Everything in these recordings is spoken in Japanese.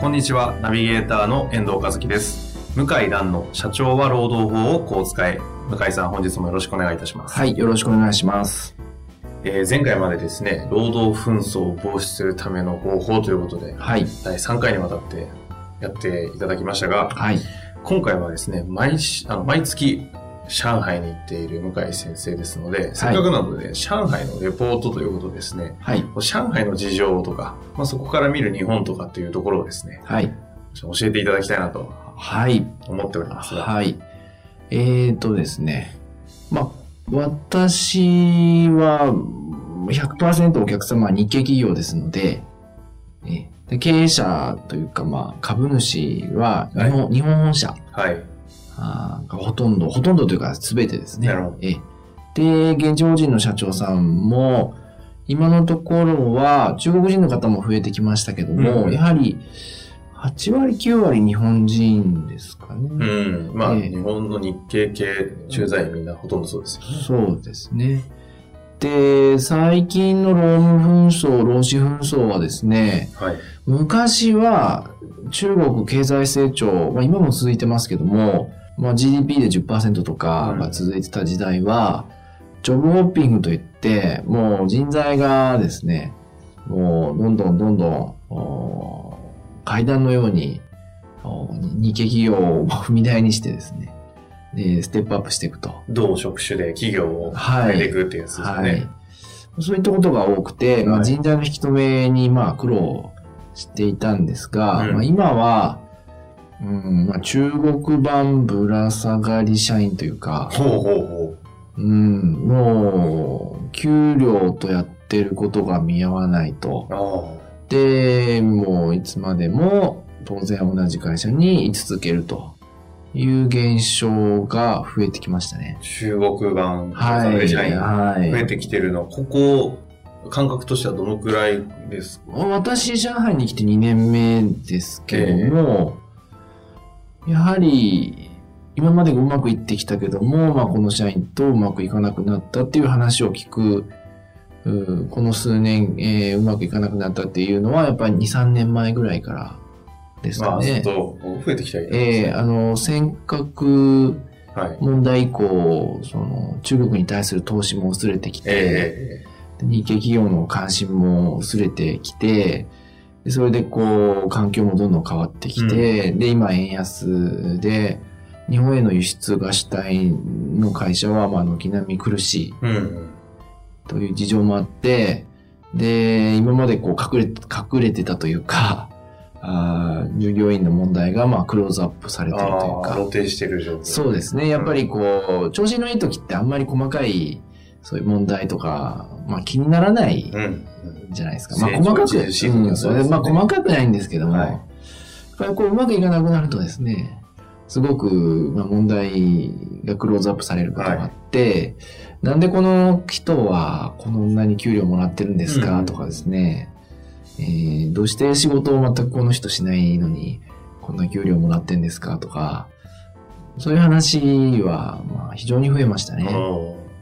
こんにちは、ナビゲーターの遠藤和樹です。向井蘭の社長は労働法をこう使え。向井さん、本日もよろしくお願いいたします。はい、よろしくお願いします。えー前回までですね、労働紛争を防止するための方法ということで、はい、第3回にわたってやっていただきましたが、はい、今回はですね、毎しあの毎月上海に行っている向井先生ですので、せっかくなので、上海のレポートということですね、はい、上海の事情とか、まあ、そこから見る日本とかっていうところをですね、はい、教えていただきたいなとはい、思っておりますが、はい。えーとですね、まあ、私は100%お客様は日系企業ですので、えで経営者というか、まあ、株主は日本,、日本本社。はい。あほとんど、ほとんどというか全てですね。なるほどえで、現地法人の社長さんも、今のところは中国人の方も増えてきましたけども、うんやはり8割、9割日本人ですかね。うん。まあ、ええ日本の日系系駐在員みんなほとんどそうですよね。そうですね。で、最近の労務紛争、労使紛争はですね、はい。昔は中国経済成長、まあ、今も続いてますけども、まあ、GDP で10%とかが続いてた時代は、ジョブホッピングといって、もう人材がですね、もうどんどんどんどんお階段のようにお日系企業を踏み台にしてですね、で、ステップアップしていくと。同職種で企業をはい変えていくっていうやつですよはいね。。そういったことが多くて、まあ、はい人材の引き止めにまあ苦労していたんですが、うんまあ、今は、うんまあ、中国版ぶら下がり社員というか、ほうほうほうん、もう、給料とやってることが見合わないと。で、もういつまでも当然同じ会社に居続けるという現象が増えてきましたね。あ。中国版はい。社員はい。増えてきてるの、ここ、感覚としてはどのくらいですか？私、上海に来て2年目ですけども、やはり、今までうまくいってきたけども、まあ、この社員とうまくいかなくなったっていう話を聞く、うこの数年、えーうまくいかなくなったっていうのは、やっぱり2、3年前ぐらいからですまあ、ずっかね。と増えてきたりえーあの、尖閣はい。問題以降、その、中国に対する投資も薄れてきて、え日系企業の関心も薄れてきて、でそれでこう、環境もどんどん変わってきて、で、今円安で、日本への輸出が主体の会社は、まあ、軒並み苦しい。という事情もあって、で、今までこう、隠れ、隠れてたというか、あー従業員の問題が、まあ、クローズアップされてるというか、露呈してる状況。そうですね。やっぱりこう、調子のいい時ってあんまり細かい、そういう問題とか、まあ気にならないうん。じゃないですか。まあ成長細かく、うん、それ、そうですねまあ細かくないんですけども、はい。やっぱりこううまくいかなくなるとですね、すごく、まあ、問題がクローズアップされることがあって、なんでこの人はこんなに給料もらってるんですか、うん。とかですね、えーどうして仕事を全くこの人しないのに、こんな給料もらってんですか？とか、そういう話は、まあ、非常に増えましたね。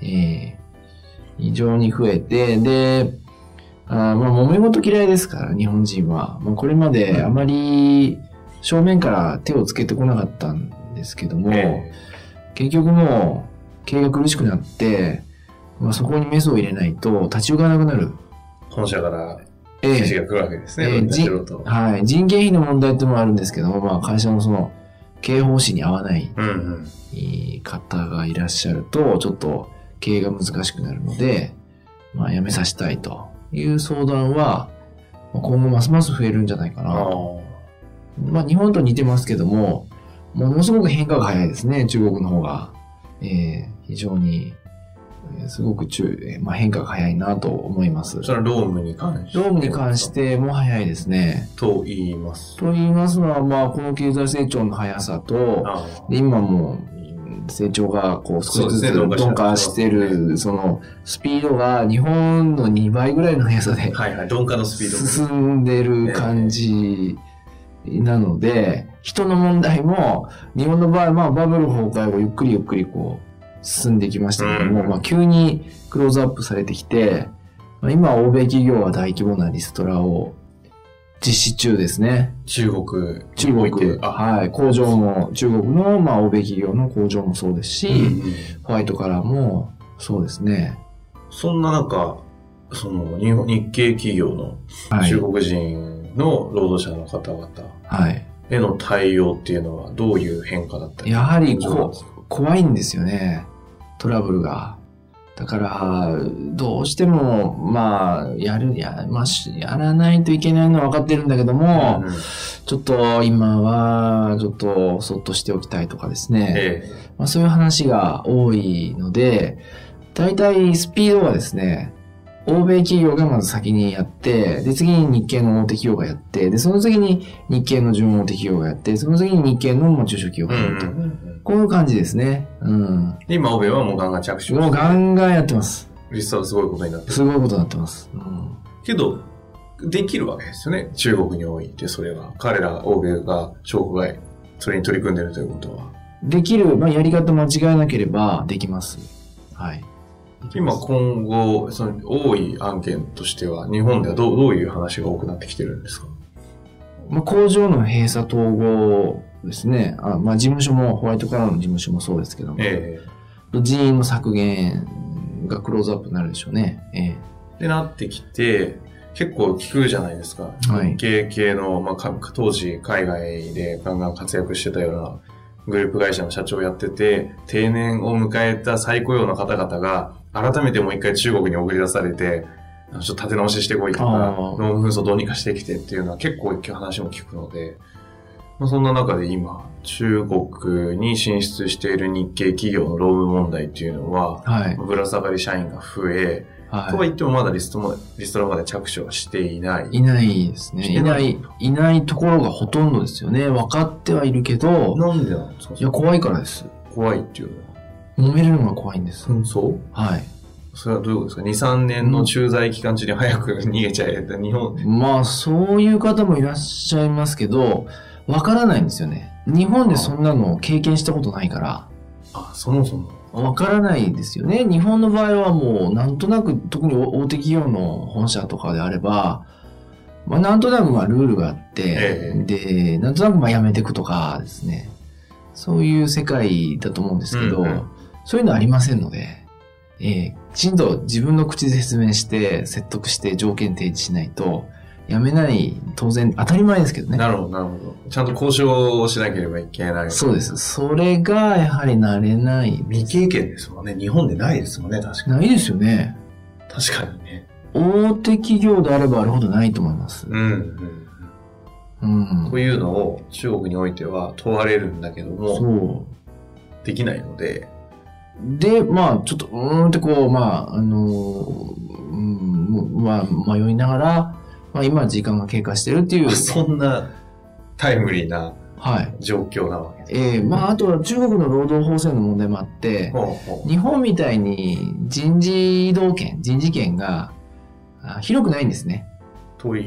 ええ非常に増えて、で、あーまあ、揉め事嫌いですから、日本人は。まあ、これまであまり正面から手をつけてこなかったんですけども、え結局もう、経営が苦しくなって、まあ、そこにメスを入れないと立ち行かなくなる。え本社からええ指示が来るわけですね。ええはい。人件費の問題ってのもあるんですけども、まあ、会社のその、経営方針に合わない。方がいらっしゃると、ちょっと経営が難しくなるので、まあ、辞めさせたいという相談は、まあ今後ますます増えるんじゃないかなあと。まあ、日本と似てますけども、ものすごく変化が早いですね、中国の方が。えー非常に。すごく中、えーまあ、変化が早いなと思います。それはロームに関して？ロームに関し。ても早いですね。と言います。と言いますのは、まあ、この経済成長の速さと、今もう成長がこう少しずつ鈍化してる、そのスピードが日本の2倍ぐらいの速さではいはい。鈍化のスピードも。進んでる感じなので、人の問題も、日本の場合、まあバブル崩壊をゆっくりゆっくりこう進んできましたけども、うんまあ急にクローズアップされてきて、まあ、今欧米企業は大規模なリストラを実施中ですね。中国中国、はい、工場も、中国の、まあ、欧米企業の工場もそうですし、うんホワイトカラーもそうですね。そんな中、その日本日系企業のはい。中国人の労働者の方々はい。への対応っていうのはどういう変化だったりやはりこ怖いんですよね。トラブルが。だから、どうしても、まあ、やる、や、まあ、しやらないといけないのは分かってるんだけども、うんちょっと今は、ちょっとそっとしておきたいとかですね。えまあ、そういう話が多いので、大体スピードがですね、欧米企業がまず先にやって、で、次に日系の大手企業がやって、で、その次に日系の準大手企業がやって、その次に日系のまあ中小企業えがやると。うんうんうんこういう感じですね。うん。で今、欧米はもうガンガン着手もうガンガンやってます。リストはすごいことになってる。すごいことになってます。うん。けど、できるわけですよね。中国において、それは。彼ら、欧米が、商国外、それに取り組んでるということは。できる、まあ、やり方間違えなければできます。はい。今、す今後、その、多い案件としては、日本ではどうどういう話が多くなってきてるんですか？まあ、工場の閉鎖統合ですね。あまあ、事務所も、ホワイトカラーの事務所もそうですけども、え人員の削減がクローズアップになるでしょうね。えええで、なってきて、結構聞くじゃないですか。はい日系系の、まあか、当時海外でガンガン活躍してたようなグループ会社の社長をやってて、定年を迎えた再雇用の方々が、改めてもう一回中国に送り出されて、ちょっと立て直ししてこいとか、農務紛争どうにかしてきてっていうのは結構話も聞くので、まあ、そんな中で今、中国に進出している日系企業の労務問題っていうのは、はい。ぶら下がり社員が増え、とはは言ってもまだリストも、リストラまで着手はしていない。い。いないですね。いないい、いないところがほとんどですよね。分かってはいるけど、なんでなんですか？いや、怖いからです。怖いっていうのは。揉めるのが怖いんです。紛争？はい。それはどういうことですか ?2、3年の駐在期間中に早く逃げちゃえって、日本、まあ、そういう方もいらっしゃいますけど、わからないんですよね。日本でそんなのを経験したことないから、あ、そもそも。わからないですよね。日本の場合はもう、なんとなく、特に大手企業の本社とかであれば、まあ、なんとなくまあルールがあって、えで、なんとなくまあやめていくとかですね。そういう世界だと思うんですけど、うんうんそういうのありませんので、ええきちんと自分の口で説明して、説得して条件提示しないと、やめない、当然、当たり前ですけどね。なるほど、なるほど。ちゃんと交渉をしなければいけない。そうです。それが、やはり慣れない。未経験ですもんね。日本でないですもんね、確かに。ないですよね。確かにね。大手企業であればあるほどないと思います。うん、うん。うん。というのを中国においては問われるんだけども、そできないので、う。で、まあ、ちょっと、うーんってこう、まあ、あのうん、まあ、迷いながら、まあ、今時間が経過してるっていう。そんなタイムリーなはい。状況なわけです。ええまあ、あとは中国の労働法制の問題もあって、日本みたいに人事異動権、人事権があ広くないんですね。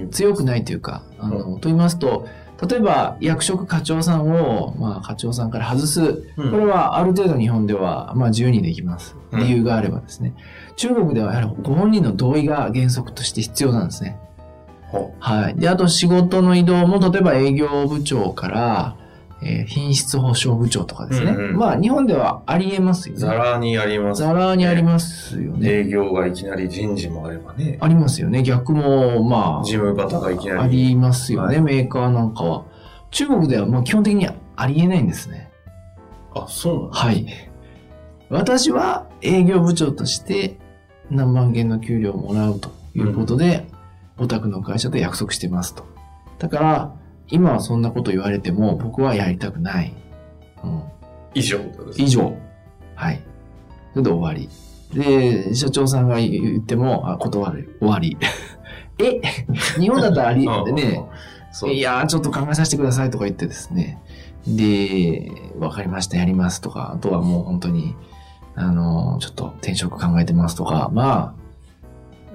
強くないというか、あの、と言いますと、例えば役職課長さんを、まあ課長さんから外す。うんこれはある程度日本では、まあ自由にできます。うん理由があればですね。中国ではやはりご本人の同意が原則として必要なんですね。ほはい。で、あと仕事の移動も、例えば営業部長から、えー品質保証部長とかですね。うんうんまあ日本ではありえますようね。ざらにあります。ざらにありますよね。営業がいきなり人事もあればね、ありますよね。逆も、まあ。事務方がいきなり。ありますよね、はいメーカーなんかは。中国ではもう基本的にありえないんですね。あ、そうなんだ。はい。私は営業部長として何万件の給料をもらうということで、お宅の会社と約束してますと。だから、今はそんなこと言われても僕はやりたくない。うん、以上以上。はい。それで終わり。で、社長さんが言っても、あ、断る。終わり。え？日本だったらあり、うんね、そう。いやー、ちょっと考えさせてくださいとか言ってですね。で、わかりました、やりますとか、あとはもう本当に、あの、ちょっと転職考えてますとか、ま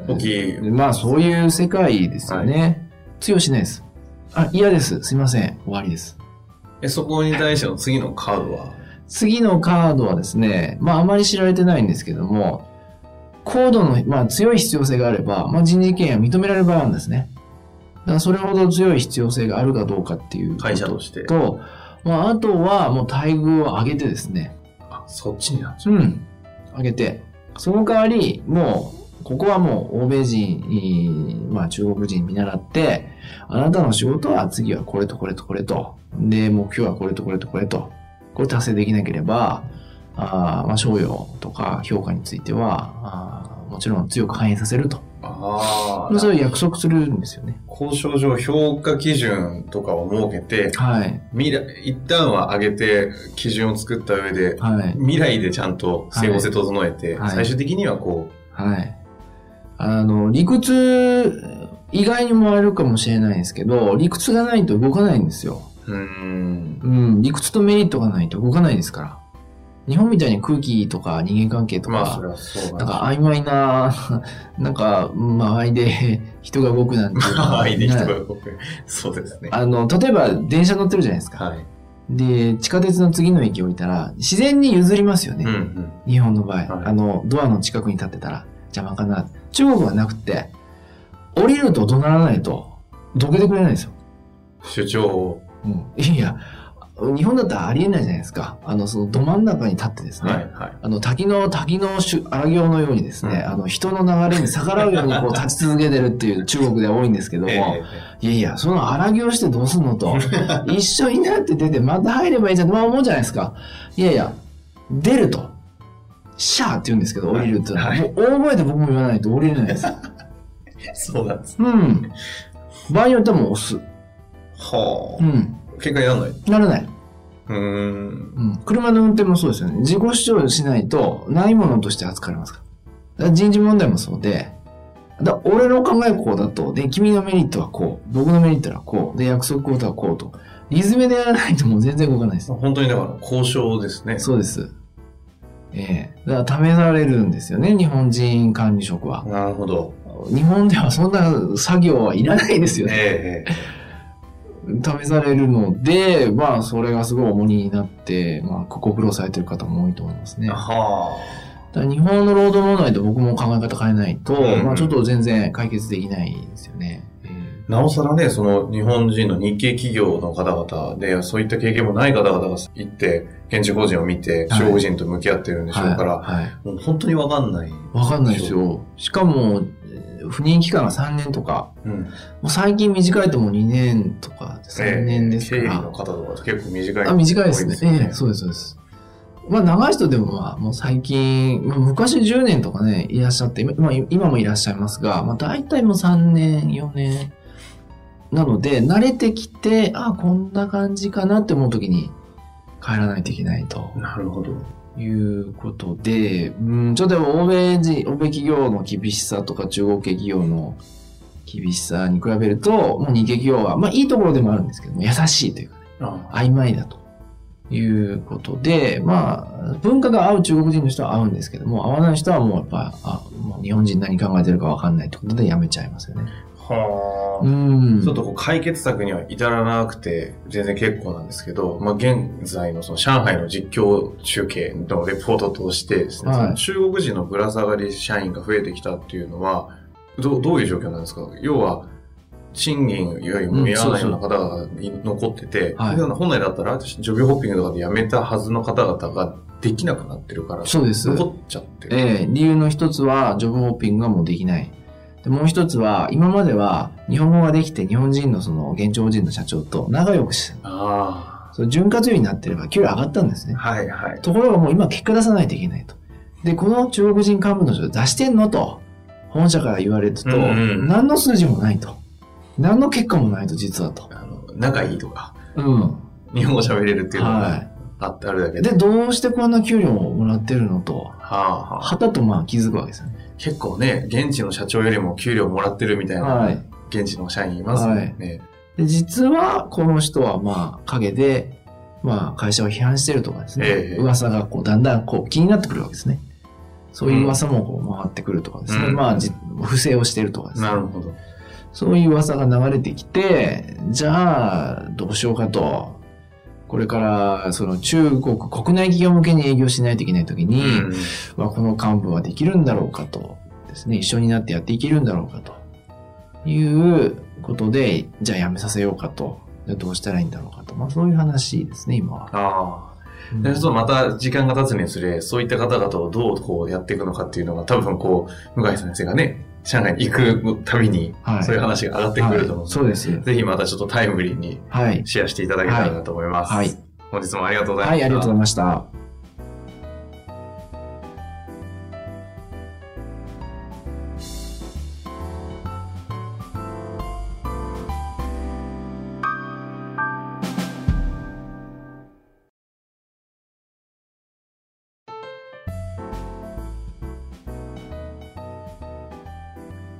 大きいあ、まあそういう世界ですよね。通用しないです。あ、嫌です。すいません。終わりです。え、そこに対しての次のカードは？次のカードはですね、まああまり知られてないんですけども、高度の、まあ強い必要性があれば、まあ人事権が認められる場合なんですね。だからそれほど強い必要性があるかどうかっていう会社として。と、まああとはもう待遇を上げてですね、あ、そっちになっちゃう。うん、上げて、その代わり、もう、ここはもう欧米人、まあ中国人見習って、あなたの仕事は次はこれとこれとこれと、で、目標はこれとこれとこれと、これ達成できなければ、あーまあ、賞与とか評価については、あーもちろん強く反映させると。あそれをあ。約束するんですよね。交渉上評価基準とかを設けて、はい。未来、一旦は上げて基準を作った上で、はい。未来でちゃんと整合性整えて、はい最終的にはこはい。あの、理屈、意外に思われるかもしれないですけど、理屈がないと動かないんですよ。う、ん。うん、理屈とメリットがないと動かないですから。日本みたいに空気とか人間関係とか、まあ、なんだか曖昧な、なんか、周りで 人が動くなんて。愛で人がね動く。そうですね。あの、例えば電車乗ってるじゃないですか。はい。で、地下鉄の次の駅降りたら、自然に譲りますよね。うんうん。日本の場合、はいあの、ドアの近くに立ってたら邪魔かな。中国はなくて、降りると怒鳴らないと、どけてくれないんですよ。主張を。うん。いや、日本だったらありえないじゃないですか。あの、そのど真ん中に立ってですね、はいはい。あの、滝の、滝の荒行のようにですね、うんあの、人の流れに逆らうようにこう 立ち続けてるっていう中国では多いんですけども、えいやいや、その荒行してどうすんのと、一緒になって出てまた入ればいいじゃんってまあ思うじゃないですか。いやいや、出ると。シャーって言うんですけど、降りるっていうのは、はいもう大声で僕も言わないと降りれないです。えそうなんです。うん。場合によってはもう押す。はあ。うん。結果にならない？ならない。うーん。うん。車の運転もそうですよね。自己主張しないと、ないものとして扱われますから。だから人事問題もそうで、だ俺の考えこうだと、で、君のメリットはこう、僕のメリットはこう、で、約束事はこうと。リズムでやらないともう全然動かないです。本当にだから交渉ですね。そうです。ええだから試されるんですよね、日本人管理職は。なるほど。日本ではそんな作業はいらないですよね。ええ試されるので、まあ、それがすごい重荷になって、まあ、ご苦労されてる方も多いと思いますね。はだから日本の労働問題と僕も考え方変えないと、うんまあ、ちょっと全然解決できないですよね。なおさらね、その日本人の日系企業の方々で、そういった経験もない方々が行って、現地法人を見て、はい中国人と向き合ってるんえでしょうから、はい。はいもう本当にわかんない。わかんないです。よ。しかも、えー不妊期間が3年とか、うん。もう最近短いともう2年とか3年ですか経理ら。の方とか結構短い。あ短いですね。ええそうです、そうです。まあ、長い人でもまあ、もう最近、まあ昔10年とかね、いらっしゃって、今今今もいらっしゃいますが、まあ、大体もう3年、4年。なので、慣れてきて、あこんな感じかなって思うときに帰らないといけないとなるほど。いうことで、うん、ちょっとでも欧米人、欧米企業の厳しさとか中国系企業の厳しさに比べると、もう日系企業は、まあいいところでもあるんですけども、優しいというか、あ曖昧だということで、まあ、文化が合う中国人の人は合うんですけども、合わない人はもうやっぱ、あ、もう日本人何考えてるかわかんないってことでやめちゃいますよね。はあ。うん。ちょっとこう解決策には至らなくて全然結構なんですけど、まあ、現在のその上海の実況中継のレポートとしてですね、はい中国人のぶら下がり社員が増えてきたっていうのは、どうどういう状況なんですか？要は、賃金よりも見合わないような方々に残ってて、はいで本来だったら、ジョブホッピングとかで辞めたはずの方々ができなくなってるから、そうです。残っちゃってる。ええ理由の一つは、ジョブホッピングがもうできない。でもう一つは、今までは日本語ができて日本人のその現地法人の社長と仲良くして、あその潤滑油になってれば給料上がったんですねあ。。はいはい。ところがもう今結果出さないといけないと。で、この中国人幹部の人出してんのと、本社から言われると、うんうん何の数字もないと。何の結果もないと、実はと。あの仲いいとか、うん。日本語喋れるっていうのが、はい。ああるだけで。で、どうしてこんな給料をもらってるのと、はあはあ、はたとまあ気づくわけですよね。結構ね、現地の社長よりも給料もらってるみたいな、はい現地の社員いますもんね。で、実はこの人はまあ陰で、まあ会社を批判してるとかですね、ええ噂がこうだんだんこう気になってくるわけですね。そういう噂もこう回ってくるとかですね、うんまあじ不正をしてるとかですねな。るほど。そういう噂が流れてきて、じゃあ、どうしようかと。これから、その中国国内企業向けに営業しないといけないときに、うんまあ、この幹部はできるんだろうかと。ですね、一緒になってやっていけるんだろうかと。いうことで、じゃあ辞めさせようかと。じゃあどうしたらいいんだろうかと。まあ、そういう話ですね、今は。ああ。うするとまた時間が経つにつれ、そういった方々をどうこうやっていくのかっていうのが多分こう、向井先生がね、上海に行くたびに、はいそういう話が上がってくると思うのはいそうです。ぜひまたちょっとタイムリーにはい。シェアしていただけたらなと思います。はい。本日もありがとうございました。はい、ありがとうございました。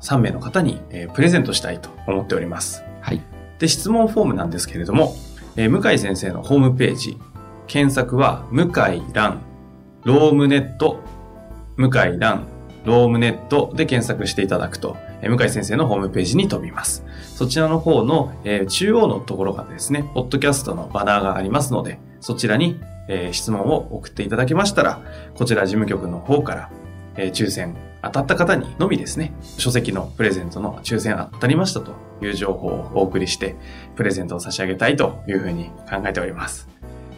3名の方に、えープレゼントしたいと思っております。はい。で、質問フォームなんですけれども、えー向井先生のホームページ、検索は、向井蘭、ロームネット、向井蘭、ロームネットで検索していただくと、えー向井先生のホームページに飛びます。そちらの方の、えー中央のところがですね、ポッドキャストのバナーがありますので、そちらに、えー質問を送っていただけましたら、こちら事務局の方から、えー抽選当たった方にのみですね、書籍のプレゼントの抽選当たりましたという情報をお送りして、プレゼントを差し上げたいというふうに考えております。